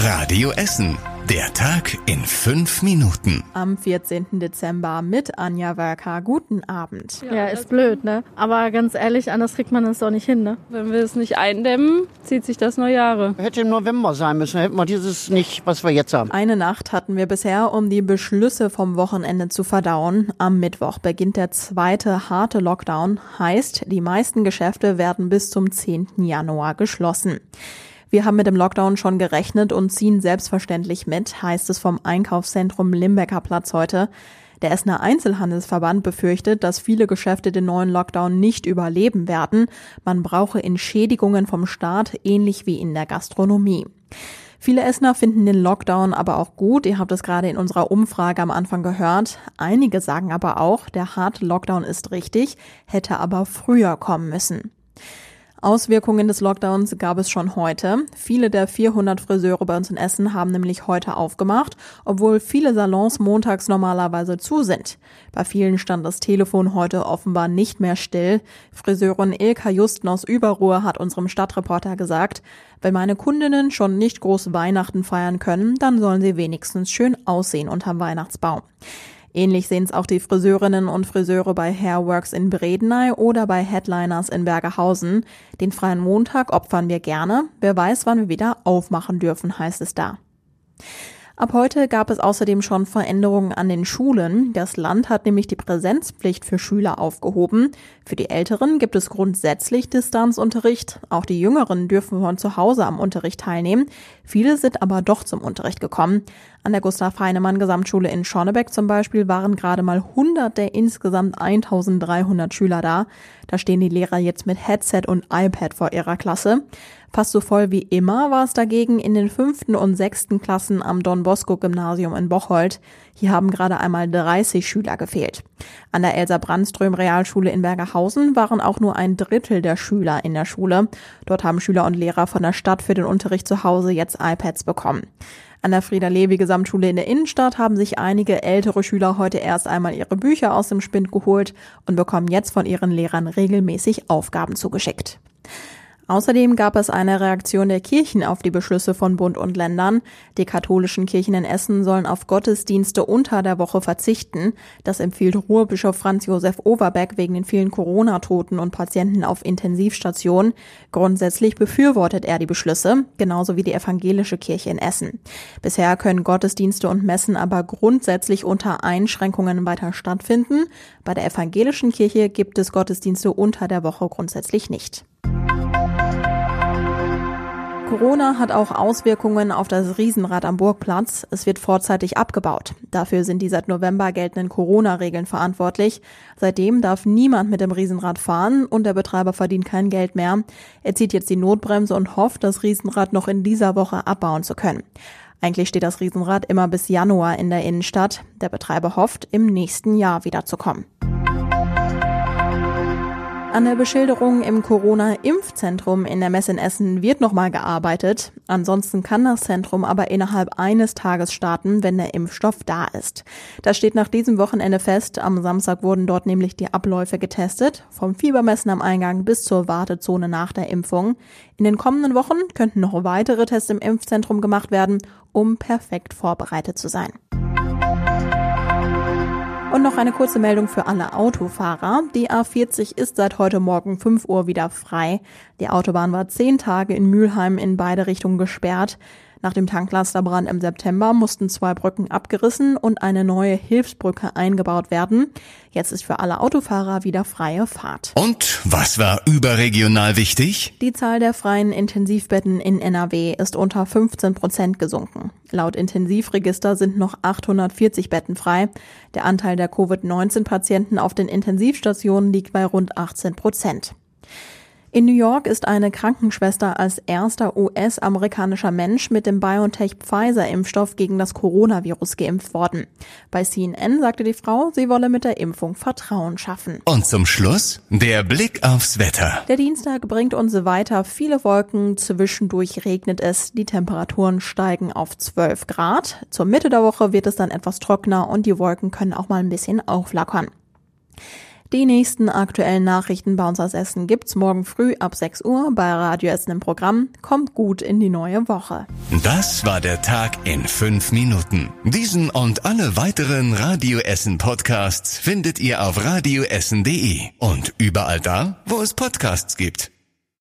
Radio Essen. Der Tag in fünf Minuten. Am 14. Dezember mit Anja Werker. Guten Abend. Ja, ist blöd, ne? Aber ganz ehrlich, anders kriegt man es doch nicht hin, ne? Wenn wir es nicht eindämmen, zieht sich das noch Jahre. Hätte im November sein müssen, hätten wir dieses nicht, was wir jetzt haben. Eine Nacht hatten wir bisher, um die Beschlüsse vom Wochenende zu verdauen. Am Mittwoch beginnt der zweite harte Lockdown. Heißt, die meisten Geschäfte werden bis zum 10. Januar geschlossen. Wir haben mit dem Lockdown schon gerechnet und ziehen selbstverständlich mit, heißt es vom Einkaufszentrum Limbecker Platz heute. Der Essener Einzelhandelsverband befürchtet, dass viele Geschäfte den neuen Lockdown nicht überleben werden. Man brauche Entschädigungen vom Staat, ähnlich wie in der Gastronomie. Viele Essener finden den Lockdown aber auch gut. Ihr habt es gerade in unserer Umfrage am Anfang gehört. Einige sagen aber auch, der harte Lockdown ist richtig, hätte aber früher kommen müssen. Auswirkungen des Lockdowns gab es schon heute. Viele der 400 Friseure bei uns in Essen haben nämlich heute aufgemacht, obwohl viele Salons montags normalerweise zu sind. Bei vielen stand das Telefon heute offenbar nicht mehr still. Friseurin Ilka Justen aus Überruhr hat unserem Stadtreporter gesagt, wenn meine Kundinnen schon nicht groß Weihnachten feiern können, dann sollen sie wenigstens schön aussehen unterm Weihnachtsbaum. Ähnlich sehen es auch die Friseurinnen und Friseure bei Hairworks in Bredeney oder bei Headliners in Bergerhausen. Den freien Montag opfern wir gerne. Wer weiß, wann wir wieder aufmachen dürfen, heißt es da. Ab heute gab es außerdem schon Veränderungen an den Schulen. Das Land hat nämlich die Präsenzpflicht für Schüler aufgehoben. Für die Älteren gibt es grundsätzlich Distanzunterricht. Auch die Jüngeren dürfen von zu Hause am Unterricht teilnehmen. Viele sind aber doch zum Unterricht gekommen. An der Gustav Heinemann Gesamtschule in Schornebeck zum Beispiel waren gerade mal 100 der insgesamt 1300 Schüler da. Da stehen die Lehrer jetzt mit Headset und iPad vor ihrer Klasse. Fast so voll wie immer war es dagegen in den fünften und sechsten Klassen am Don Bosco Gymnasium in Bocholt. Hier haben gerade einmal 30 Schüler gefehlt. An der Elsa Brandström Realschule in Bergerhausen waren auch nur ein Drittel der Schüler in der Schule. Dort haben Schüler und Lehrer von der Stadt für den Unterricht zu Hause jetzt iPads bekommen. An der Frieda-Levi-Gesamtschule in der Innenstadt haben sich einige ältere Schüler heute erst einmal ihre Bücher aus dem Spind geholt und bekommen jetzt von ihren Lehrern regelmäßig Aufgaben zugeschickt. Außerdem gab es eine Reaktion der Kirchen auf die Beschlüsse von Bund und Ländern. Die katholischen Kirchen in Essen sollen auf Gottesdienste unter der Woche verzichten. Das empfiehlt Ruhrbischof Franz Josef Overbeck wegen den vielen Corona-Toten und Patienten auf Intensivstationen. Grundsätzlich befürwortet er die Beschlüsse, genauso wie die evangelische Kirche in Essen. Bisher können Gottesdienste und Messen aber grundsätzlich unter Einschränkungen weiter stattfinden. Bei der evangelischen Kirche gibt es Gottesdienste unter der Woche grundsätzlich nicht. Corona hat auch Auswirkungen auf das Riesenrad am Burgplatz. Es wird vorzeitig abgebaut. Dafür sind die seit November geltenden Corona-Regeln verantwortlich. Seitdem darf niemand mit dem Riesenrad fahren und der Betreiber verdient kein Geld mehr. Er zieht jetzt die Notbremse und hofft, das Riesenrad noch in dieser Woche abbauen zu können. Eigentlich steht das Riesenrad immer bis Januar in der Innenstadt. Der Betreiber hofft, im nächsten Jahr wiederzukommen. An der Beschilderung im Corona-Impfzentrum in der Messe in Essen wird nochmal gearbeitet. Ansonsten kann das Zentrum aber innerhalb eines Tages starten, wenn der Impfstoff da ist. Das steht nach diesem Wochenende fest. Am Samstag wurden dort nämlich die Abläufe getestet, vom Fiebermessen am Eingang bis zur Wartezone nach der Impfung. In den kommenden Wochen könnten noch weitere Tests im Impfzentrum gemacht werden, um perfekt vorbereitet zu sein. Und noch eine kurze Meldung für alle Autofahrer. Die A40 ist seit heute Morgen 5 Uhr wieder frei. Die Autobahn war zehn Tage in Mülheim in beide Richtungen gesperrt. Nach dem Tanklasterbrand im September mussten zwei Brücken abgerissen und eine neue Hilfsbrücke eingebaut werden. Jetzt ist für alle Autofahrer wieder freie Fahrt. Und was war überregional wichtig? Die Zahl der freien Intensivbetten in NRW ist unter 15 Prozent gesunken. Laut Intensivregister sind noch 840 Betten frei. Der Anteil der Covid-19-Patienten auf den Intensivstationen liegt bei rund 18 Prozent. In New York ist eine Krankenschwester als erster US-amerikanischer Mensch mit dem BioNTech-Pfizer-Impfstoff gegen das Coronavirus geimpft worden. Bei CNN sagte die Frau, sie wolle mit der Impfung Vertrauen schaffen. Und zum Schluss der Blick aufs Wetter. Der Dienstag bringt uns weiter viele Wolken, zwischendurch regnet es, die Temperaturen steigen auf 12 Grad. Zur Mitte der Woche wird es dann etwas trockener und die Wolken können auch mal ein bisschen auflackern. Die nächsten aktuellen Nachrichten bei uns aus Essen gibt's morgen früh ab 6 Uhr bei Radio Essen im Programm. Kommt gut in die neue Woche. Das war der Tag in fünf Minuten. Diesen und alle weiteren Radio Essen Podcasts findet ihr auf radioessen.de und überall da, wo es Podcasts gibt.